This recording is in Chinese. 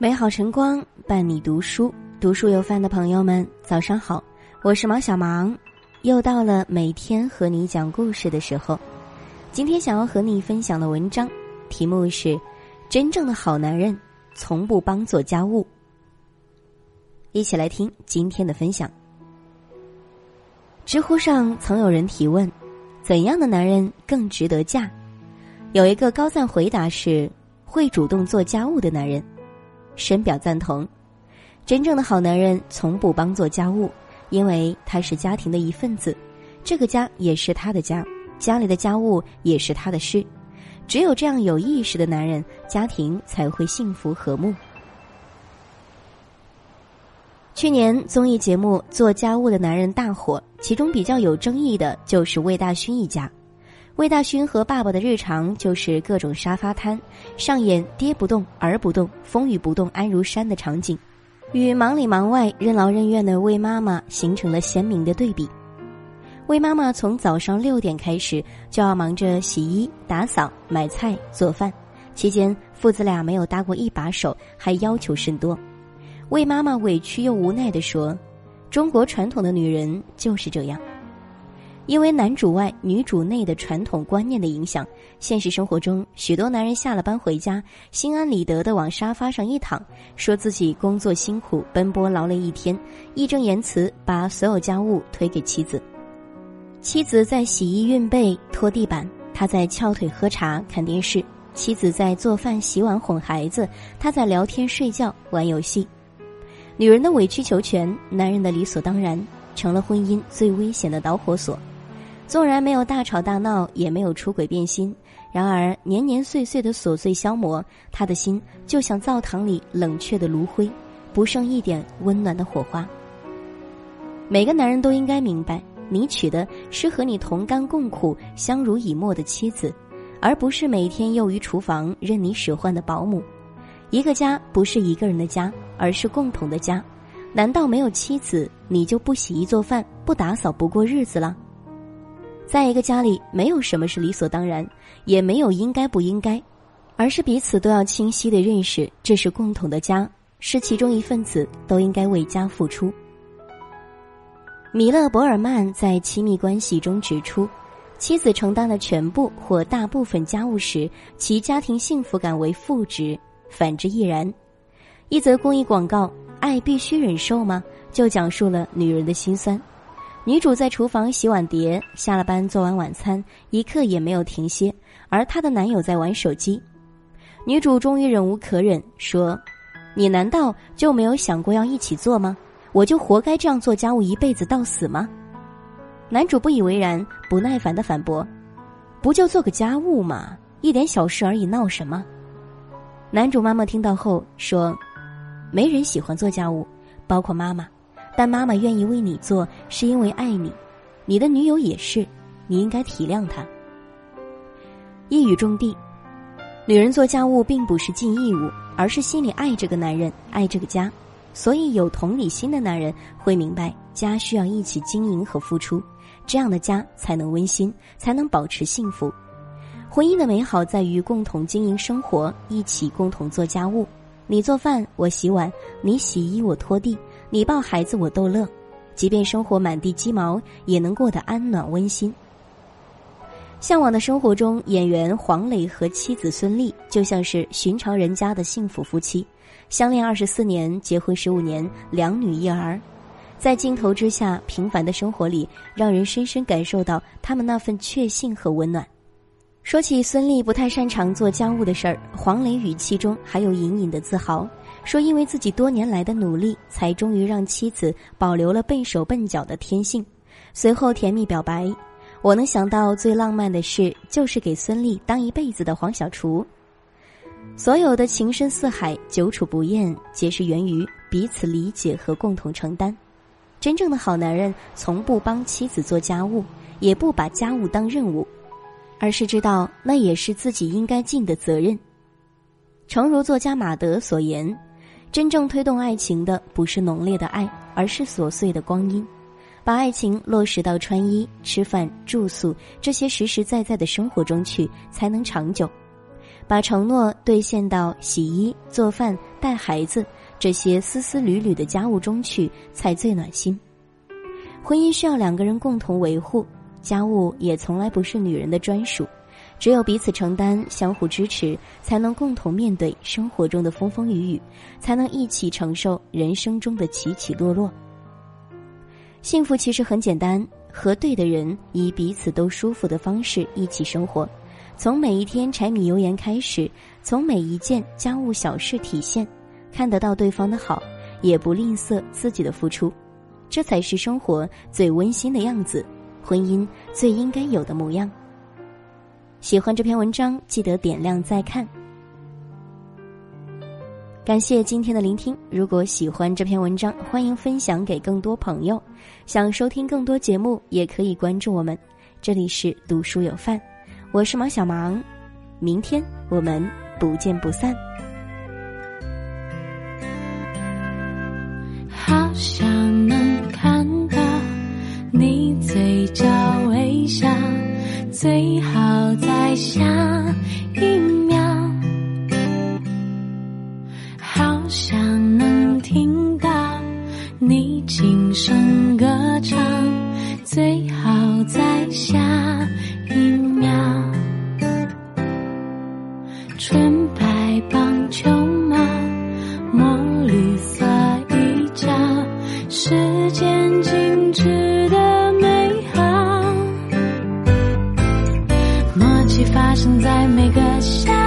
美好晨光伴你读书，读书有饭的朋友们，早上好，我是毛小芒，又到了每天和你讲故事的时候。今天想要和你分享的文章题目是《真正的好男人从不帮做家务》。一起来听今天的分享。知乎上曾有人提问：怎样的男人更值得嫁？有一个高赞回答是：会主动做家务的男人。深表赞同。真正的好男人从不帮做家务，因为他是家庭的一份子，这个家也是他的家，家里的家务也是他的事。只有这样有意识的男人，家庭才会幸福和睦。去年综艺节目《做家务的男人》大火，其中比较有争议的就是魏大勋一家。魏大勋和爸爸的日常就是各种沙发摊，上演爹不动儿不动，风雨不动安如山的场景，与忙里忙外任劳任怨的魏妈妈形成了鲜明的对比。魏妈妈从早上六点开始就要忙着洗衣、打扫、买菜、做饭，期间父子俩没有搭过一把手，还要求甚多。魏妈妈委屈又无奈地说：“中国传统的女人就是这样。”因为男主外女主内的传统观念的影响，现实生活中许多男人下了班回家，心安理得的往沙发上一躺，说自己工作辛苦，奔波劳累一天，义正言辞把所有家务推给妻子。妻子在洗衣、熨被、拖地板，他在翘腿喝茶、看电视；妻子在做饭、洗碗、哄孩子，他在聊天、睡觉、玩游戏。女人的委曲求全，男人的理所当然，成了婚姻最危险的导火索。纵然没有大吵大闹，也没有出轨变心，然而年年岁岁的琐碎消磨，他的心就像灶堂里冷却的炉灰，不剩一点温暖的火花。每个男人都应该明白，你娶的是和你同甘共苦、相濡以沫的妻子，而不是每天囿于厨房任你使唤的保姆。一个家不是一个人的家，而是共同的家。难道没有妻子，你就不洗衣做饭、不打扫、不过日子了？在一个家里，没有什么是理所当然，也没有应该不应该，而是彼此都要清晰的认识，这是共同的家，是其中一份子，都应该为家付出。米勒·博尔曼在《亲密关系》中指出，妻子承担了全部或大部分家务时，其家庭幸福感为负值，反之亦然。一则公益广告：“爱必须忍受吗？”就讲述了女人的心酸。女主在厨房洗碗碟，下了班做完晚餐，一刻也没有停歇。而她的男友在玩手机，女主终于忍无可忍，说：“你难道就没有想过要一起做吗？我就活该这样做家务一辈子到死吗？”男主不以为然，不耐烦的反驳：“不就做个家务吗？一点小事而已，闹什么？”男主妈妈听到后说：“没人喜欢做家务，包括妈妈。”但妈妈愿意为你做，是因为爱你，你的女友也是，你应该体谅她。一语中的，女人做家务并不是尽义务，而是心里爱这个男人，爱这个家。所以有同理心的男人会明白，家需要一起经营和付出，这样的家才能温馨，才能保持幸福。婚姻的美好在于共同经营生活，一起共同做家务。你做饭，我洗碗；你洗衣，我拖地。你抱孩子，我逗乐，即便生活满地鸡毛，也能过得安暖温馨。向往的生活中，演员黄磊和妻子孙俪就像是寻常人家的幸福夫妻，相恋二十四年，结婚十五年，两女一儿，在镜头之下平凡的生活里，让人深深感受到他们那份确信和温暖。说起孙俪不太擅长做家务的事儿，黄磊语气中还有隐隐的自豪。说：“因为自己多年来的努力，才终于让妻子保留了笨手笨脚的天性。”随后甜蜜表白：“我能想到最浪漫的事，就是给孙俪当一辈子的黄小厨。”所有的情深似海、久处不厌，皆是源于彼此理解和共同承担。真正的好男人，从不帮妻子做家务，也不把家务当任务，而是知道那也是自己应该尽的责任。诚如作家马德所言。真正推动爱情的不是浓烈的爱，而是琐碎的光阴。把爱情落实到穿衣、吃饭、住宿这些实实在在的生活中去，才能长久。把承诺兑现到洗衣、做饭、带孩子这些丝丝缕缕的家务中去，才最暖心。婚姻需要两个人共同维护，家务也从来不是女人的专属，只有彼此承担、相互支持，才能共同面对生活中的风风雨雨，才能一起承受人生中的起起落落。幸福其实很简单，和对的人以彼此都舒服的方式一起生活，从每一天柴米油盐开始，从每一件家务小事体现，看得到对方的好，也不吝啬自己的付出，这才是生活最温馨的样子，婚姻最应该有的模样。喜欢这篇文章，记得点亮再看。感谢今天的聆听。如果喜欢这篇文章，欢迎分享给更多朋友。想收听更多节目，也可以关注我们。这里是读书有范，我是毛小芒。明天我们不见不散。最好在下一秒。好想能听到你轻声歌唱，最好生在每个夏。